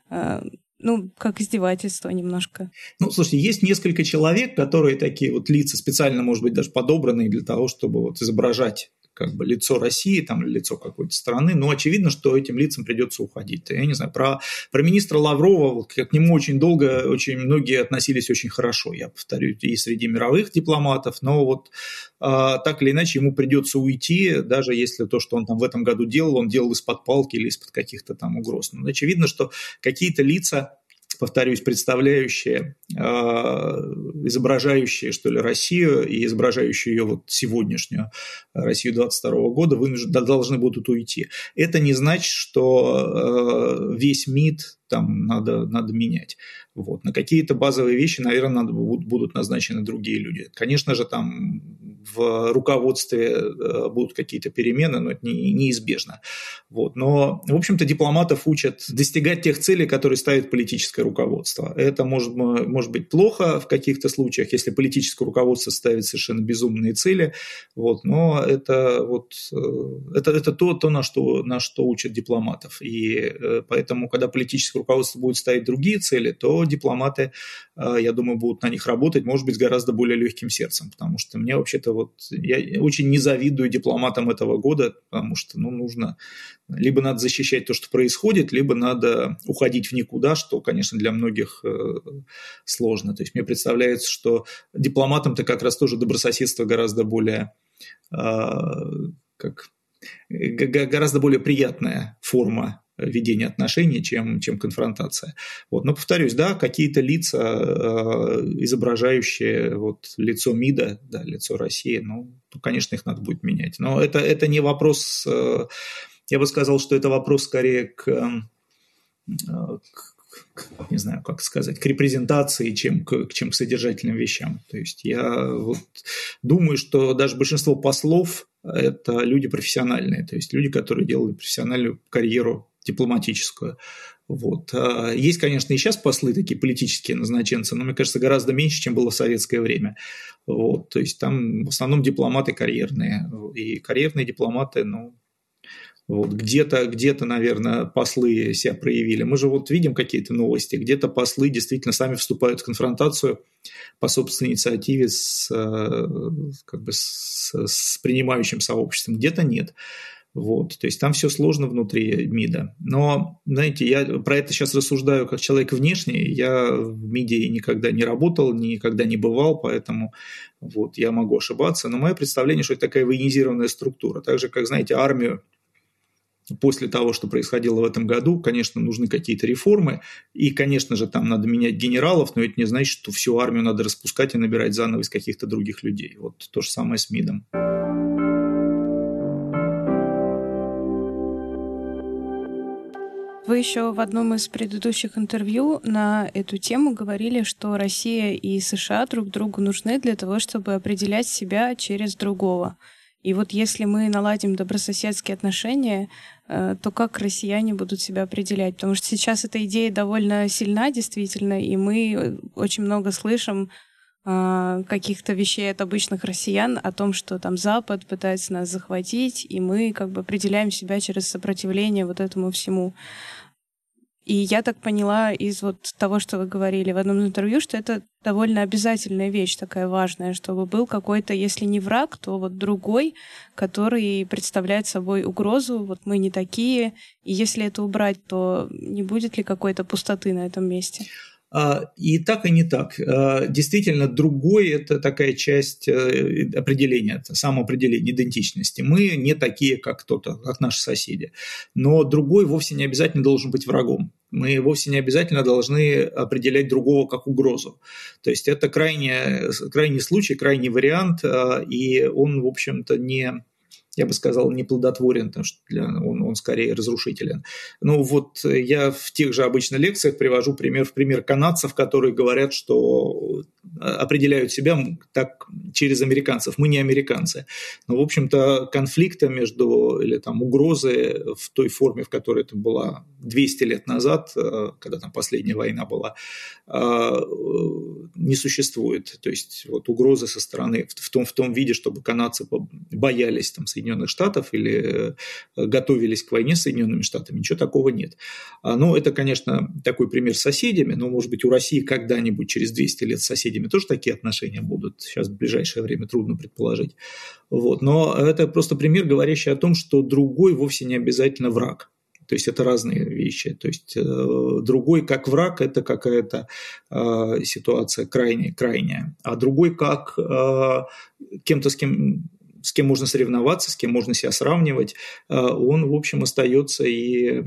э, ну, как издевательство немножко. Ну, слушайте, есть несколько человек, которые такие вот лица специально, может быть, даже подобранные для того, чтобы вот изображать как бы лицо России, там, лицо какой-то страны, но очевидно, что этим лицам придется уходить. Я не знаю, про, про министра Лаврова, вот, к нему очень долго, очень многие относились очень хорошо, я повторю, и среди мировых дипломатов, но вот а, так или иначе ему придется уйти, даже если то, что он там в этом году делал, он делал из-под палки или из-под каких-то там угроз. Но очевидно, что какие-то лица повторюсь, представляющие, а, изображающие, что ли, Россию и изображающие ее вот сегодняшнюю Россию 22 года, вынуждены, должны будут уйти. Это не значит, что а, весь МИД там надо, надо менять. Вот. На какие-то базовые вещи, наверное, надо, будут назначены другие люди. Конечно же, там в руководстве э, будут какие-то перемены, но это не, неизбежно. Вот. Но, в общем-то, дипломатов учат достигать тех целей, которые ставит политическое руководство. Это может, может быть плохо в каких-то случаях, если политическое руководство ставит совершенно безумные цели, вот. но это, вот, э, это, это то, то на, что, на что учат дипломатов. И э, поэтому, когда политическое руководство будет ставить другие цели, то дипломаты, я думаю, будут на них работать, может быть, с гораздо более легким сердцем, потому что мне вообще-то вот я очень не завидую дипломатам этого года, потому что ну, нужно либо надо защищать то, что происходит, либо надо уходить в никуда, что, конечно, для многих э, сложно. То есть мне представляется, что дипломатам-то как раз тоже добрососедство гораздо более э, как гораздо более приятная форма ведения отношений, чем, чем конфронтация. Вот. Но повторюсь, да, какие-то лица, э, изображающие вот, лицо МИДа, да, лицо России, ну, конечно, их надо будет менять. Но это, это не вопрос, э, я бы сказал, что это вопрос скорее к, э, к не знаю, как сказать, к репрезентации, чем к, чем к содержательным вещам. То есть я вот думаю, что даже большинство послов – это люди профессиональные, то есть люди, которые делали профессиональную карьеру дипломатическую. Вот. А, есть, конечно, и сейчас послы такие политические назначенцы, но, мне кажется, гораздо меньше, чем было в советское время. Вот. То есть там в основном дипломаты карьерные. И карьерные дипломаты, ну, вот, где-то, где-то, наверное, послы себя проявили. Мы же вот видим какие-то новости, где-то послы действительно сами вступают в конфронтацию по собственной инициативе с, э, как бы с, с принимающим сообществом, где-то нет. Вот, то есть там все сложно внутри МИДа. Но, знаете, я про это сейчас рассуждаю как человек внешний. Я в МИДе никогда не работал, никогда не бывал, поэтому вот, я могу ошибаться. Но мое представление, что это такая военизированная структура. Так же, как, знаете, армию после того, что происходило в этом году, конечно, нужны какие-то реформы, и, конечно же, там надо менять генералов, но это не значит, что всю армию надо распускать и набирать заново из каких-то других людей. Вот то же самое с МИДом. Вы еще в одном из предыдущих интервью на эту тему говорили, что Россия и США друг другу нужны для того, чтобы определять себя через другого. И вот если мы наладим добрососедские отношения, э, то как россияне будут себя определять? Потому что сейчас эта идея довольно сильна, действительно, и мы очень много слышим э, каких-то вещей от обычных россиян о том, что там Запад пытается нас захватить, и мы как бы определяем себя через сопротивление вот этому всему. И я так поняла из вот того, что вы говорили в одном интервью, что это довольно обязательная вещь, такая важная, чтобы был какой-то, если не враг, то вот другой, который представляет собой угрозу, вот мы не такие, и если это убрать, то не будет ли какой-то пустоты на этом месте? А, и так, и не так. А, действительно, другой – это такая часть э, определения, самоопределения, идентичности. Мы не такие, как кто-то, как наши соседи. Но другой вовсе не обязательно должен быть врагом. Мы вовсе не обязательно должны определять другого как угрозу. То есть это крайне, крайний случай, крайний вариант, а, и он, в общем-то, не я бы сказал, неплодотворен, потому что для, он, он скорее разрушителен. Ну вот э, я в тех же обычно лекциях привожу пример, в пример канадцев, которые говорят, что определяют себя так через американцев. Мы не американцы. Но, в общем-то, конфликта между, или там угрозы в той форме, в которой это была 200 лет назад, э, когда там последняя война была, не существует. То есть вот угрозы со стороны в том, в том виде, чтобы канадцы боялись там, Соединенных Штатов или готовились к войне с Соединенными Штатами. Ничего такого нет. А, ну, это, конечно, такой пример с соседями, но, может быть, у России когда-нибудь через 200 лет с соседями тоже такие отношения будут. Сейчас в ближайшее время трудно предположить. Вот. Но это просто пример, говорящий о том, что другой вовсе не обязательно враг. То есть это разные вещи. То есть э, другой как враг – это какая-то э, ситуация крайняя, крайняя. А другой как э, кем-то, с кем с кем можно соревноваться, с кем можно себя сравнивать, э, он, в общем, остается и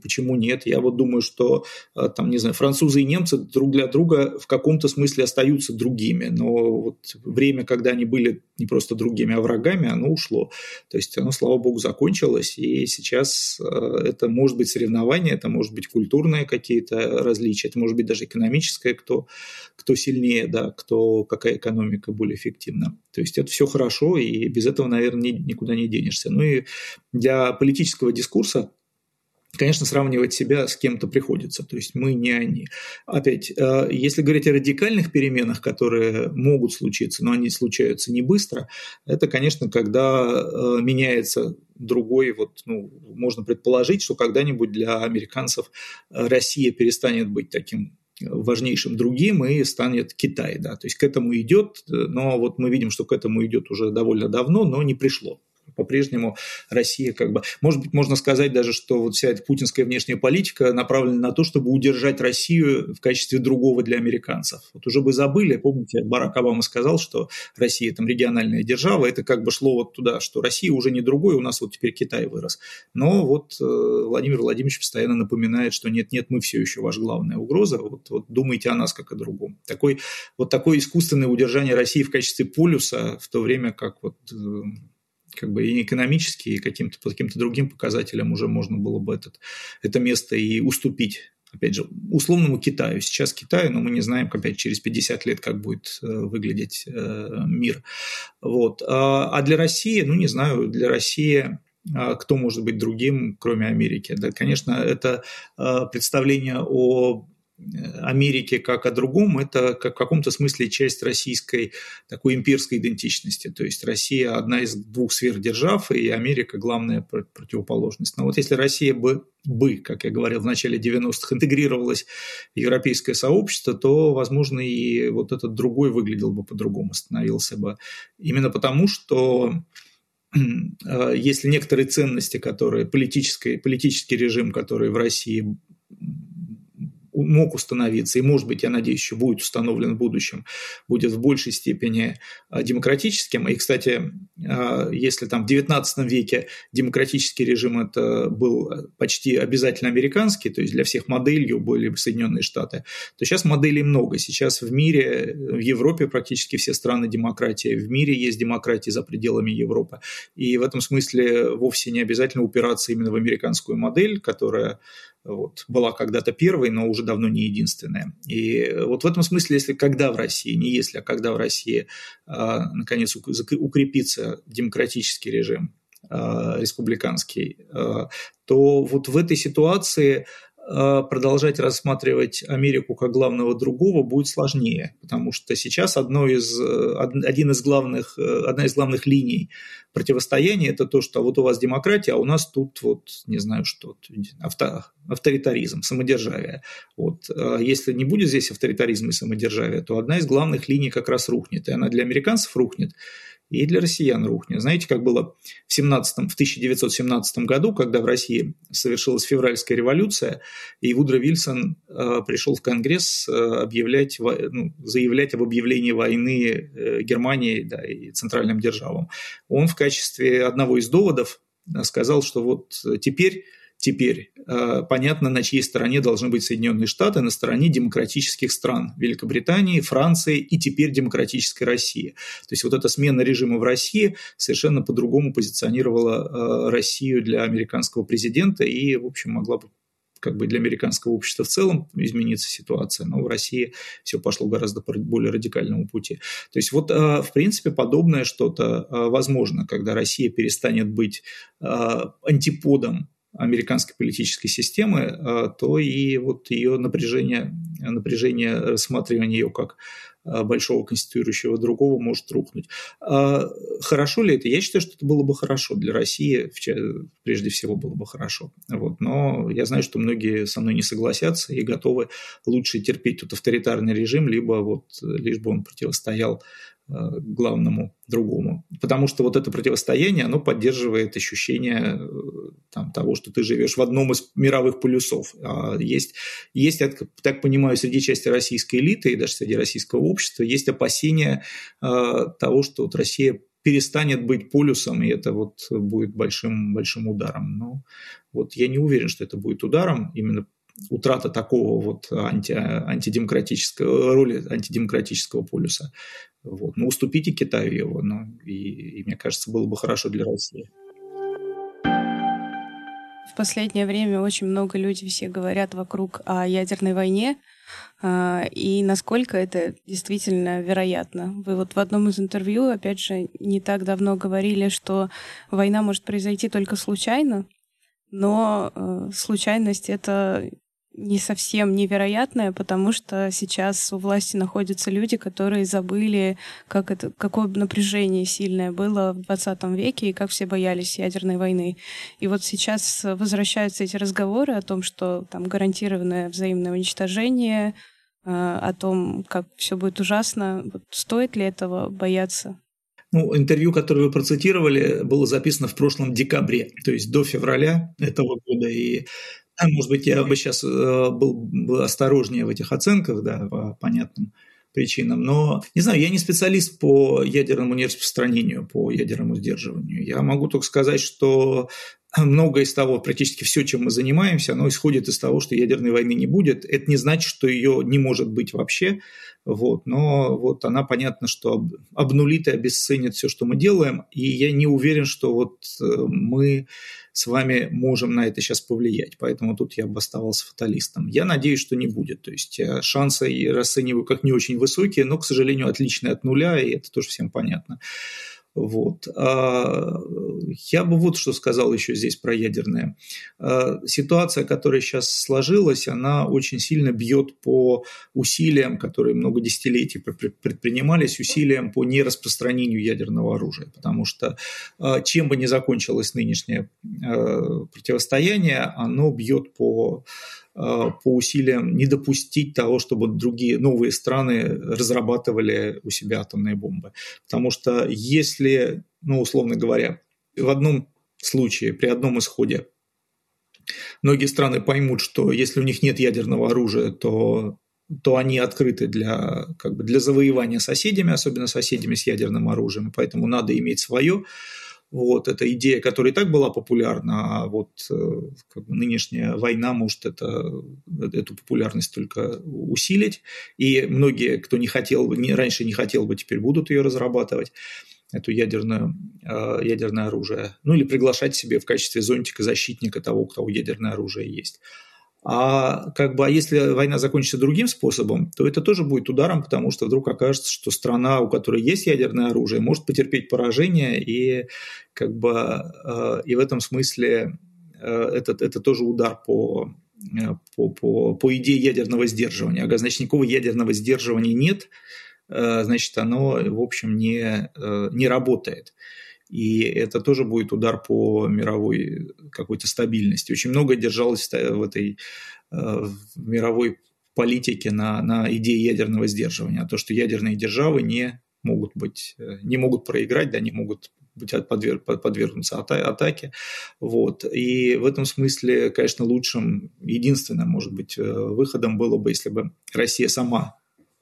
почему нет? Я вот думаю, что э, там, не знаю, французы и немцы друг для друга в каком-то смысле остаются другими, но вот время, когда они были не просто другими, а врагами, оно ушло. То есть оно, слава богу, закончилось, и сейчас э, это может быть соревнование, это может быть культурные какие-то различия, это может быть даже экономическое, кто, кто сильнее, да, кто, какая экономика более эффективна. То есть это все хорошо, и без этого, наверное, никуда не денешься. Ну и для политического дискурса конечно, сравнивать себя с кем-то приходится, то есть мы не они. Опять, э, если говорить о радикальных переменах, которые могут случиться, но они случаются не быстро, это, конечно, когда э, меняется другой, вот, ну, можно предположить, что когда-нибудь для американцев Россия перестанет быть таким важнейшим другим и станет Китай. Да. То есть к этому идет, но вот мы видим, что к этому идет уже довольно давно, но не пришло по-прежнему Россия как бы... Может быть, можно сказать даже, что вот вся эта путинская внешняя политика направлена на то, чтобы удержать Россию в качестве другого для американцев. Вот уже бы забыли, помните, Барак Обама сказал, что Россия там региональная держава, это как бы шло вот туда, что Россия уже не другой, у нас вот теперь Китай вырос. Но вот э, Владимир Владимирович постоянно напоминает, что нет-нет, мы все еще ваша главная угроза, вот, вот думайте о нас как о другом. Такой, вот такое искусственное удержание России в качестве полюса, в то время как вот э, как бы и экономически, и каким-то, по каким-то другим показателям уже можно было бы этот, это место и уступить опять же, условному Китаю. Сейчас Китай, но мы не знаем, опять через 50 лет, как будет э, выглядеть э, мир. Вот. А, а для России, ну, не знаю, для России а, кто может быть другим, кроме Америки? Да, конечно, это э, представление о Америки как о другом, это как в каком-то смысле часть российской такой имперской идентичности. То есть Россия одна из двух сфер держав, и Америка главная противоположность. Но вот если Россия бы, бы как я говорил в начале 90-х, интегрировалась в европейское сообщество, то, возможно, и вот этот другой выглядел бы по-другому, становился бы. Именно потому, что э, если некоторые ценности, которые политический, политический режим, который в России мог установиться, и, может быть, я надеюсь, еще будет установлен в будущем, будет в большей степени а, демократическим. И, кстати, а, если там в XIX веке демократический режим это был почти обязательно американский, то есть для всех моделью были Соединенные Штаты, то сейчас моделей много. Сейчас в мире, в Европе практически все страны демократии, в мире есть демократия за пределами Европы. И в этом смысле вовсе не обязательно упираться именно в американскую модель, которая вот, была когда-то первой, но уже давно не единственная. И вот в этом смысле, если когда в России, не если, а когда в России а, наконец укрепится демократический режим, а, республиканский, а, то вот в этой ситуации продолжать рассматривать Америку как главного другого будет сложнее, потому что сейчас одно из, э, один из главных, э, одна из главных линий противостояния – это то, что вот у вас демократия, а у нас тут вот, не знаю что, авто, авторитаризм, самодержавие. Вот. Если не будет здесь авторитаризма и самодержавия, то одна из главных линий как раз рухнет, и она для американцев рухнет, и для россиян рухнет. Знаете, как было в, 17, в 1917 году, когда в России совершилась февральская революция, и Вудро Вильсон э, пришел в Конгресс э, объявлять, ну, заявлять об объявлении войны э, Германии да, и центральным державам. Он в качестве одного из доводов э, сказал, что вот теперь Теперь э, понятно, на чьей стороне должны быть Соединенные Штаты, на стороне демократических стран Великобритании, Франции и теперь демократической России. То есть вот эта смена режима в России совершенно по-другому позиционировала э, Россию для американского президента и, в общем, могла бы как бы для американского общества в целом измениться ситуация, но в России все пошло гораздо по более радикальному пути. То есть вот, э, в принципе, подобное что-то возможно, когда Россия перестанет быть антиподом американской политической системы, а, то и вот ее напряжение, напряжение рассматривания ее как а, большого конституирующего другого может рухнуть. А, хорошо ли это? Я считаю, что это было бы хорошо для России, прежде всего было бы хорошо. Вот. Но я знаю, что многие со мной не согласятся и готовы лучше терпеть тот авторитарный режим, либо вот лишь бы он противостоял главному другому. Потому что вот это противостояние, оно поддерживает ощущение э, там, того, что ты живешь в одном из мировых полюсов. А есть, есть, я так понимаю, среди части российской элиты и даже среди российского общества есть опасения э, того, что вот Россия перестанет быть полюсом, и это вот будет большим, большим ударом. Но вот я не уверен, что это будет ударом, именно утрата такого вот анти, антидемократического роли антидемократического полюса. Вот. Ну, уступите Китаю его, ну, и, и мне кажется, было бы хорошо для России. В последнее время очень много людей все говорят вокруг о ядерной войне, а, и насколько это действительно вероятно. Вы вот в одном из интервью, опять же, не так давно говорили, что война может произойти только случайно, но э, случайность это не совсем невероятное, потому что сейчас у власти находятся люди, которые забыли, как это, какое напряжение сильное было в 20 веке и как все боялись ядерной войны. И вот сейчас возвращаются эти разговоры о том, что там гарантированное взаимное уничтожение, э, о том, как все будет ужасно. Вот стоит ли этого бояться? Ну, интервью, которое вы процитировали, было записано в прошлом декабре, то есть до февраля этого года. И может быть, я бы сейчас э, был бы осторожнее в этих оценках, да, по понятным причинам. Но, не знаю, я не специалист по ядерному нераспространению, по ядерному сдерживанию. Я могу только сказать, что многое из того, практически все, чем мы занимаемся, оно исходит из того, что ядерной войны не будет. Это не значит, что ее не может быть вообще. Вот, но вот она, понятно, что обнулит и обесценит все, что мы делаем, и я не уверен, что вот э, мы с вами можем на это сейчас повлиять, поэтому тут я бы оставался фаталистом. Я надеюсь, что не будет, то есть э, шансы я расцениваю как не очень высокие, но, к сожалению, отличные от нуля, и это тоже всем понятно. Вот. А, я бы вот что сказал еще здесь про ядерное. А, ситуация, которая сейчас сложилась, она очень сильно бьет по усилиям, которые много десятилетий предпринимались, усилиям по нераспространению ядерного оружия. Потому что а, чем бы ни закончилось нынешнее противостояние, оно бьет по по усилиям не допустить того, чтобы другие новые страны разрабатывали у себя атомные бомбы. Потому что если, ну, условно говоря, в одном случае, при одном исходе, многие страны поймут, что если у них нет ядерного оружия, то то они открыты для, как бы, для завоевания соседями, особенно соседями с ядерным оружием, поэтому надо иметь свое. Вот, эта идея, которая и так была популярна, а вот э, как бы, нынешняя война может это, эту популярность только усилить. И многие, кто не хотел, не, раньше не хотел бы, теперь будут ее разрабатывать эту ядерную, э, ядерное оружие. Ну или приглашать себе в качестве зонтика защитника того, у кого ядерное оружие есть. А как бы, а если война закончится другим способом, то это тоже будет ударом, потому что вдруг окажется, что страна, у которой есть ядерное оружие, может потерпеть поражение, и как бы э, и в этом смысле э, это, это тоже удар по, э, по, по, по идее ядерного сдерживания. А значит, никакого ядерного сдерживания нет, значит, оно, в общем, не, не работает. И это тоже будет удар по мировой какой-то стабильности. Очень много держалось в этой э, в мировой политике на, на идее ядерного сдерживания. А то, что ядерные державы не могут быть, э, не могут проиграть, да, не могут быть подверг, подвергнуться атаке. Вот. И в этом смысле, конечно, лучшим, единственным, может быть, э, выходом было бы, если бы Россия сама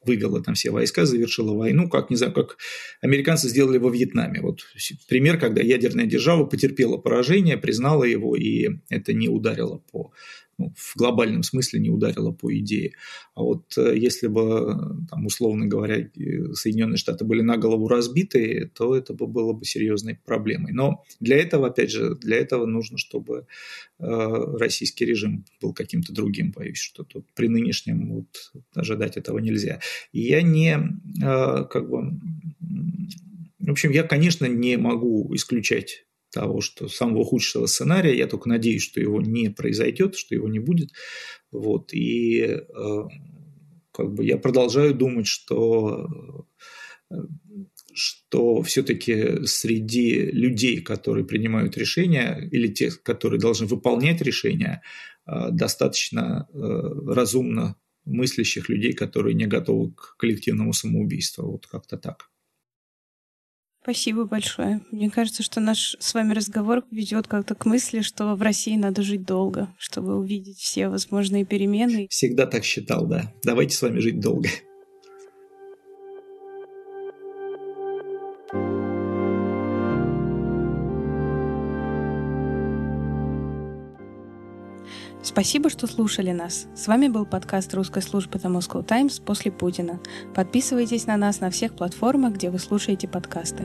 вывела там все войска, завершила войну, как, не знаю, как американцы сделали во Вьетнаме. Вот пример, когда ядерная держава потерпела поражение, признала его, и это не ударило по ну, в глобальном смысле не ударило по идее. А вот э, если бы, там, условно говоря, Соединенные Штаты были на голову разбиты, то это бы было бы серьезной проблемой. Но для этого, опять же, для этого нужно, чтобы э, российский режим был каким-то другим. Боюсь, что тут при нынешнем вот, ожидать этого нельзя. И я не э, как бы в общем, я, конечно, не могу исключать того, что самого худшего сценария. Я только надеюсь, что его не произойдет, что его не будет. Вот. И э, как бы я продолжаю думать, что э, что все-таки среди людей, которые принимают решения, или тех, которые должны выполнять решения, э, достаточно э, разумно мыслящих людей, которые не готовы к коллективному самоубийству. Вот как-то так. Спасибо большое. Мне кажется, что наш с вами разговор ведет как-то к мысли, что в России надо жить долго, чтобы увидеть все возможные перемены. Всегда так считал, да. Давайте с вами жить долго. Спасибо, что слушали нас. С вами был подкаст русской службы The Moscow Times после Путина. Подписывайтесь на нас на всех платформах, где вы слушаете подкасты.